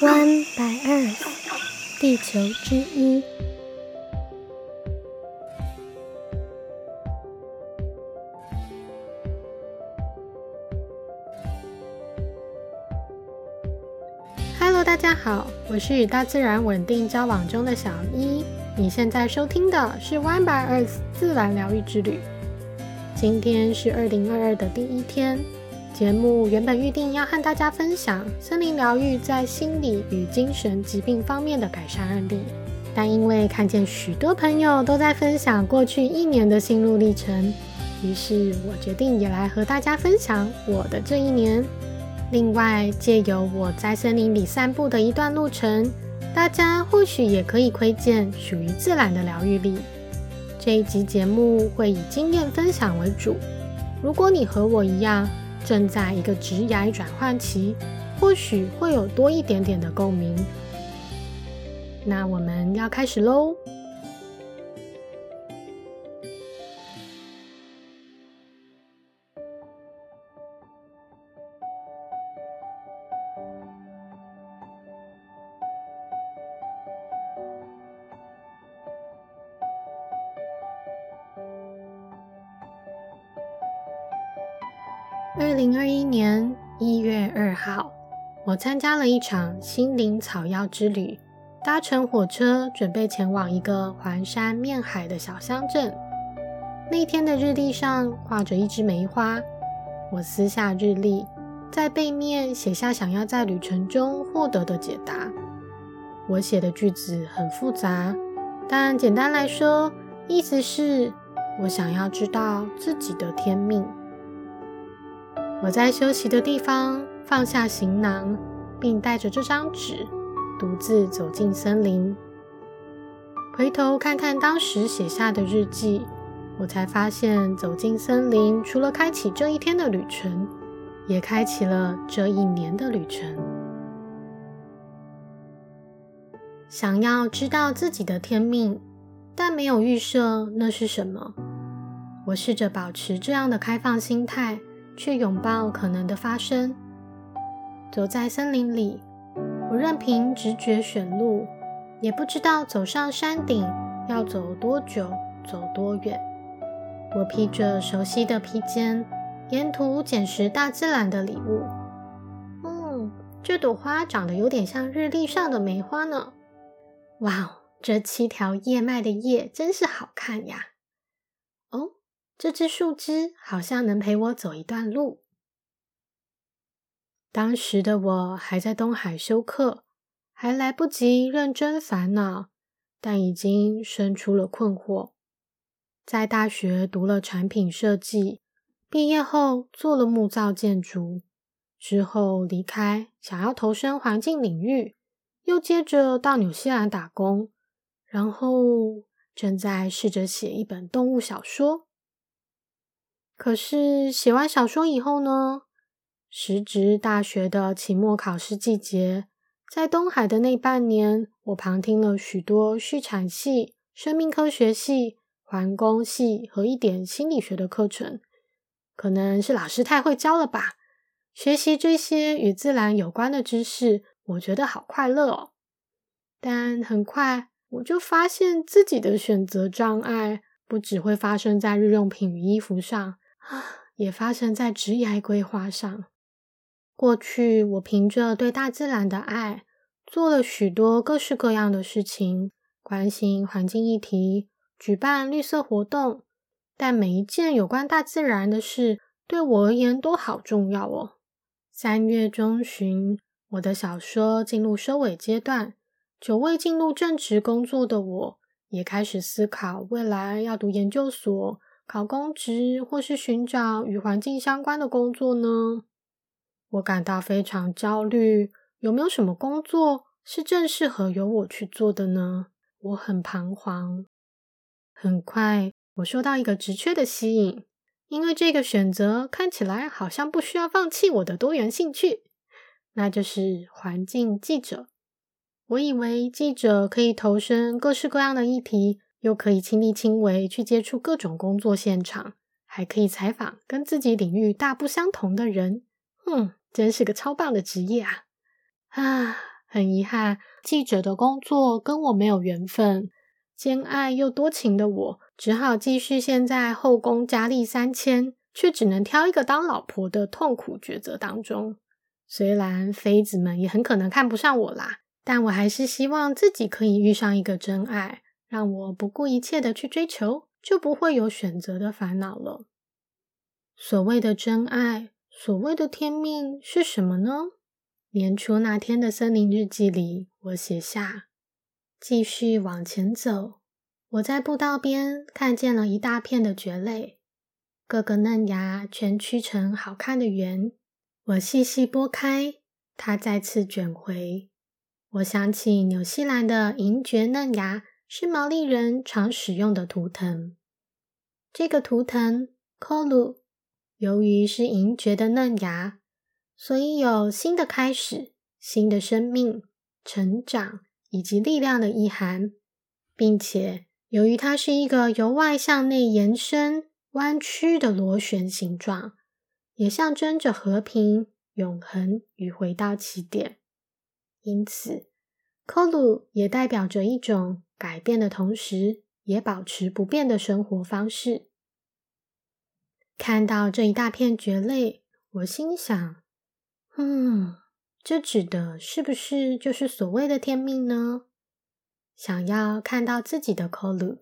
One by Earth，地球之一。Hello，大家好，我是与大自然稳定交往中的小一。你现在收听的是 One by Earth 自然疗愈之旅。今天是二零二二的第一天。节目原本预定要和大家分享森林疗愈在心理与精神疾病方面的改善案例，但因为看见许多朋友都在分享过去一年的心路历程，于是我决定也来和大家分享我的这一年。另外，借由我在森林里散步的一段路程，大家或许也可以窥见属于自然的疗愈力。这一集节目会以经验分享为主，如果你和我一样。正在一个职涯转换期，或许会有多一点点的共鸣。那我们要开始喽。参加了一场心灵草药之旅，搭乘火车准备前往一个环山面海的小乡镇。那天的日历上挂着一枝梅花，我撕下日历，在背面写下想要在旅程中获得的解答。我写的句子很复杂，但简单来说，意思是我想要知道自己的天命。我在休息的地方放下行囊，并带着这张纸，独自走进森林。回头看看当时写下的日记，我才发现，走进森林除了开启这一天的旅程，也开启了这一年的旅程。想要知道自己的天命，但没有预设那是什么。我试着保持这样的开放心态。去拥抱可能的发生。走在森林里，我任凭直觉选路，也不知道走上山顶要走多久、走多远。我披着熟悉的披肩，沿途捡拾大自然的礼物。嗯，这朵花长得有点像日历上的梅花呢。哇哦，这七条叶脉的叶真是好看呀！哦。这只树枝好像能陪我走一段路。当时的我还在东海修课，还来不及认真烦恼，但已经生出了困惑。在大学读了产品设计，毕业后做了木造建筑，之后离开，想要投身环境领域，又接着到纽西兰打工，然后正在试着写一本动物小说。可是写完小说以后呢？时值大学的期末考试季节，在东海的那半年，我旁听了许多畜产系、生命科学系、环工系和一点心理学的课程。可能是老师太会教了吧？学习这些与自然有关的知识，我觉得好快乐哦。但很快我就发现自己的选择障碍，不只会发生在日用品与衣服上。啊，也发生在职业规划上。过去，我凭着对大自然的爱，做了许多各式各样的事情，关心环境议题，举办绿色活动。但每一件有关大自然的事，对我而言都好重要哦。三月中旬，我的小说进入收尾阶段，久未进入正职工作的我，也开始思考未来要读研究所。考公职，或是寻找与环境相关的工作呢？我感到非常焦虑。有没有什么工作是正适合由我去做的呢？我很彷徨。很快，我受到一个职缺的吸引，因为这个选择看起来好像不需要放弃我的多元兴趣，那就是环境记者。我以为记者可以投身各式各样的议题。又可以亲力亲为去接触各种工作现场，还可以采访跟自己领域大不相同的人，嗯，真是个超棒的职业啊！啊，很遗憾，记者的工作跟我没有缘分。兼爱又多情的我，只好继续陷在后宫佳丽三千，却只能挑一个当老婆的痛苦抉择当中。虽然妃子们也很可能看不上我啦，但我还是希望自己可以遇上一个真爱，让我不顾一切的去追求，就不会有选择的烦恼了。所谓的真爱，所谓的天命是什么呢？年初那天的森林日记里，我写下：继续往前走，我在步道边看见了一大片的蕨类，各个嫩芽全曲成好看的圆。我细细拨开，它再次卷回。我想起纽西兰的银蕨嫩芽是毛利人常使用的图腾。这个图腾 “kolu”，由于是银蕨的嫩芽，所以有新的开始、新的生命、成长以及力量的意涵，并且由于它是一个由外向内延伸、弯曲的螺旋形状。也象征着和平、永恒与回到起点，因此，Kolu 也代表着一种改变的同时，也保持不变的生活方式。看到这一大片蕨类，我心想：嗯，这指的是不是就是所谓的天命呢？想要看到自己的 Kolu，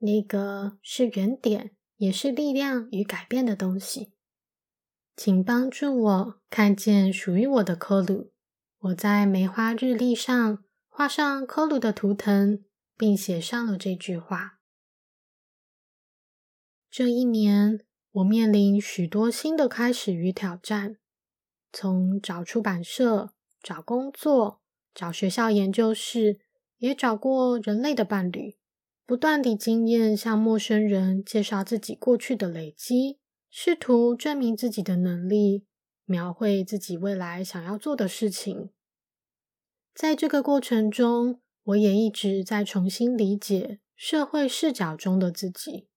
那个是原点，也是力量与改变的东西。请帮助我看见属于我的科鲁。我在梅花日历上画上科鲁的图腾，并写上了这句话。这一年，我面临许多新的开始与挑战，从找出版社、找工作、找学校研究室，也找过人类的伴侣，不断地经验向陌生人介绍自己过去的累积。试图证明自己的能力，描绘自己未来想要做的事情。在这个过程中，我也一直在重新理解社会视角中的自己。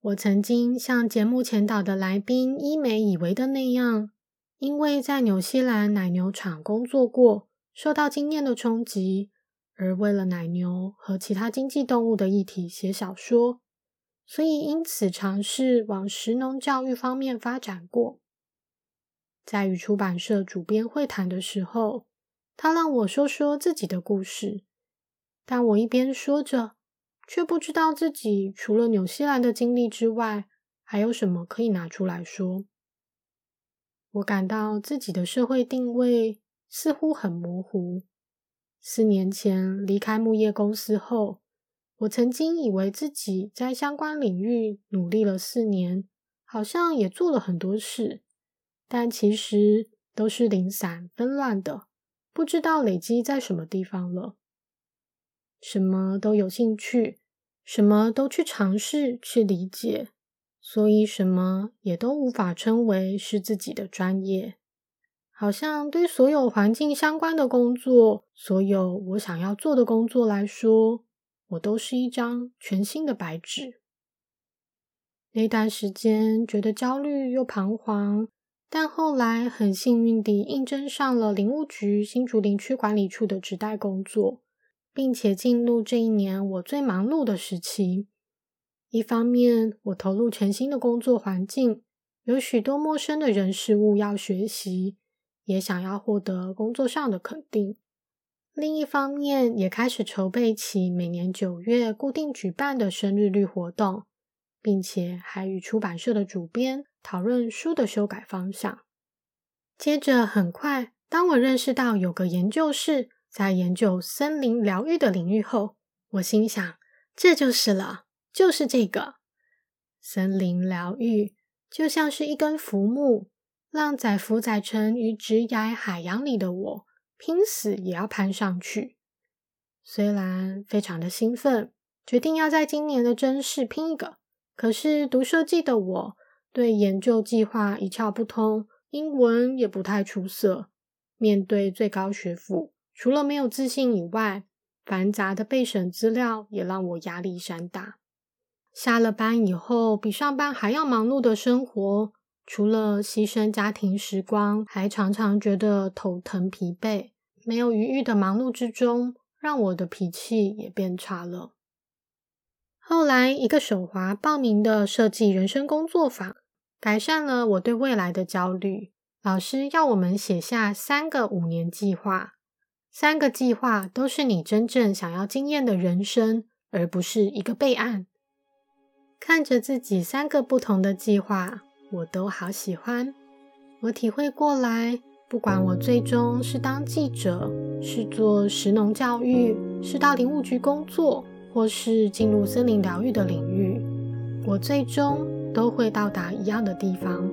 我曾经像节目前导的来宾伊美以为的那样，因为在纽西兰奶牛场工作过，受到经验的冲击，而为了奶牛和其他经济动物的议题写小说。所以，因此尝试往食农教育方面发展过。在与出版社主编会谈的时候，他让我说说自己的故事，但我一边说着，却不知道自己除了纽西兰的经历之外，还有什么可以拿出来说。我感到自己的社会定位似乎很模糊。四年前离开木业公司后。我曾经以为自己在相关领域努力了四年，好像也做了很多事，但其实都是零散纷乱的，不知道累积在什么地方了。什么都有兴趣，什么都去尝试去理解，所以什么也都无法称为是自己的专业。好像对所有环境相关的工作，所有我想要做的工作来说。我都是一张全新的白纸。那段时间觉得焦虑又彷徨，但后来很幸运地应征上了林务局新竹林区管理处的职代工作，并且进入这一年我最忙碌的时期。一方面，我投入全新的工作环境，有许多陌生的人事物要学习，也想要获得工作上的肯定。另一方面，也开始筹备起每年九月固定举办的生日率活动，并且还与出版社的主编讨论书的修改方向。接着，很快，当我认识到有个研究室在研究森林疗愈的领域后，我心想，这就是了，就是这个森林疗愈，就像是一根浮木，让载浮载沉于直崖海洋里的我。拼死也要攀上去。虽然非常的兴奋，决定要在今年的真试拼一个，可是读设计的我对研究计划一窍不通，英文也不太出色。面对最高学府，除了没有自信以外，繁杂的备审资料也让我压力山大。下了班以后，比上班还要忙碌的生活。除了牺牲家庭时光，还常常觉得头疼疲惫。没有余裕的忙碌之中，让我的脾气也变差了。后来，一个手滑报名的设计人生工作坊，改善了我对未来的焦虑。老师要我们写下三个五年计划，三个计划都是你真正想要经验的人生，而不是一个备案。看着自己三个不同的计划，我都好喜欢。我体会过来，不管我最终是当记者，是做食农教育，是到林务局工作。或是进入森林疗愈的领域，我最终都会到达一样的地方。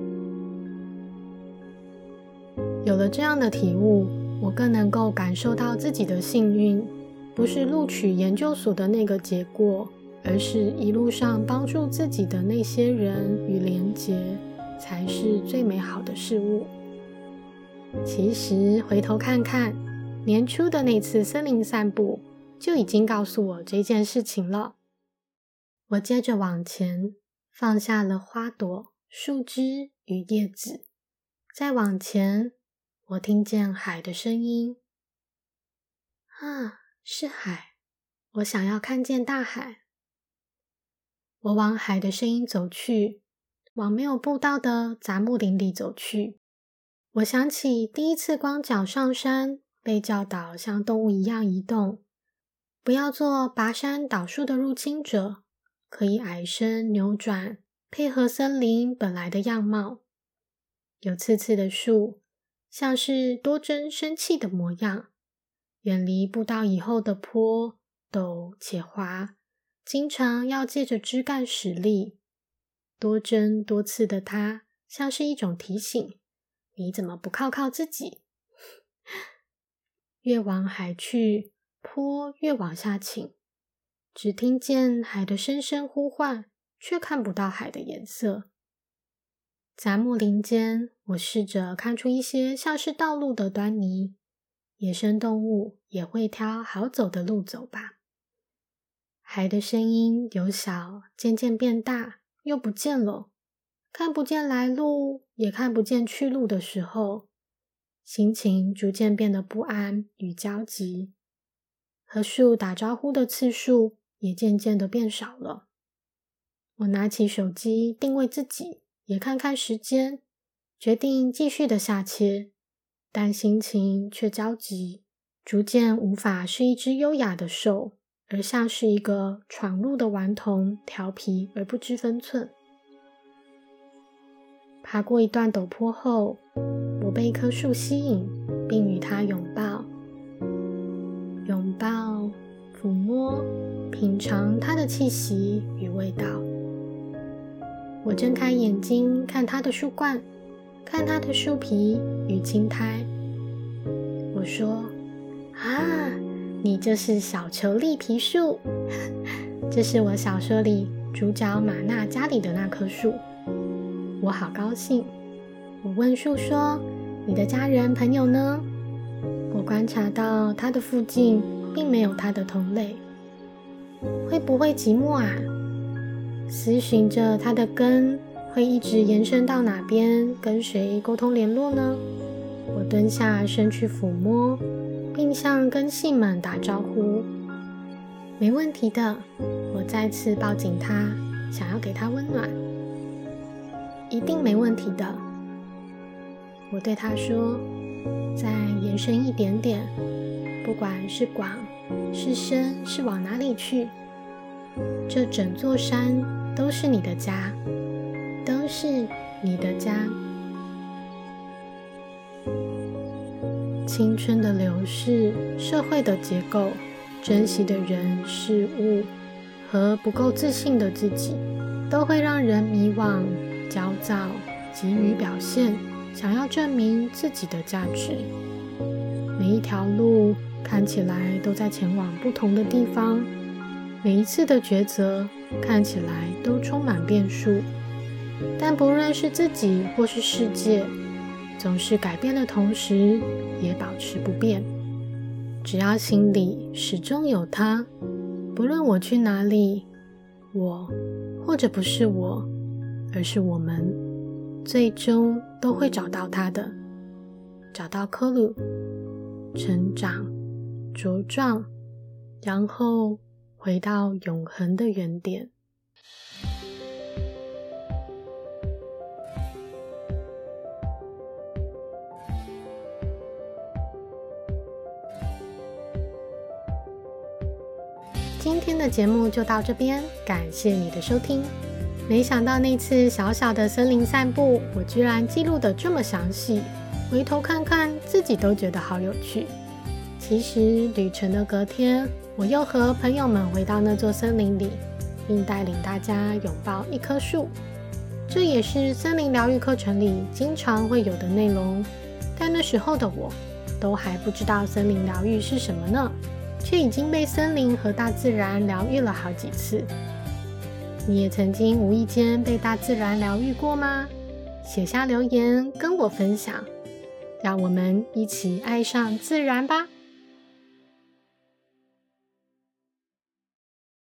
有了这样的体悟，我更能够感受到自己的幸运，不是录取研究所的那个结果，而是一路上帮助自己的那些人与连结，才是最美好的事物。其实回头看看年初的那次森林散步。就已经告诉我这件事情了。我接着往前放下了花朵、树枝与叶子，再往前，我听见海的声音。啊，是海！我想要看见大海。我往海的声音走去，往没有步道的杂木林里走去。我想起第一次光脚上山，被教导像动物一样移动。不要做拔山倒树的入侵者，可以矮身扭转，配合森林本来的样貌。有刺刺的树，像是多针生气的模样。远离步道以后的坡陡且滑，经常要借着枝干使力。多针多刺的它，像是一种提醒：你怎么不靠靠自己？越往海去。坡越往下倾，只听见海的声声呼唤，却看不到海的颜色。杂木林间，我试着看出一些像是道路的端倪。野生动物也会挑好走的路走吧。海的声音由小渐渐变大，又不见了。看不见来路，也看不见去路的时候，心情逐渐变得不安与焦急。和树打招呼的次数也渐渐的变少了。我拿起手机定位自己，也看看时间，决定继续的下切，但心情却焦急，逐渐无法是一只优雅的兽，而像是一个闯入的顽童，调皮而不知分寸。爬过一段陡坡后，我被一棵树吸引，并与它拥抱。拥抱、抚摸、品尝它的气息与味道。我睁开眼睛看它的树冠，看它的树皮与青苔。我说：“啊，你就是小球栗皮树，这是我小说里主角玛娜家里的那棵树。”我好高兴。我问树说：“你的家人朋友呢？”我观察到它的附近并没有它的同类，会不会寂寞啊？思寻着它的根会一直延伸到哪边，跟谁沟通联络呢？我蹲下身去抚摸，并向根系们打招呼。没问题的，我再次抱紧它，想要给它温暖。一定没问题的，我对它说。再延伸一点点，不管是广是深，是往哪里去，这整座山都是你的家，都是你的家。青春的流逝，社会的结构，珍惜的人事物和不够自信的自己，都会让人迷惘、焦躁、急于表现。想要证明自己的价值，每一条路看起来都在前往不同的地方，每一次的抉择看起来都充满变数。但不论是自己或是世界，总是改变的同时也保持不变。只要心里始终有他，不论我去哪里，我或者不是我，而是我们。最终都会找到他的，找到科鲁，成长、茁壮，然后回到永恒的原点。今天的节目就到这边，感谢你的收听。没想到那次小小的森林散步，我居然记录的这么详细，回头看看自己都觉得好有趣。其实旅程的隔天，我又和朋友们回到那座森林里，并带领大家拥抱一棵树。这也是森林疗愈课程里经常会有的内容。但那时候的我，都还不知道森林疗愈是什么呢。却已经被森林和大自然疗愈了好几次。你也曾经无意间被大自然疗愈过吗？写下留言跟我分享，让我们一起爱上自然吧。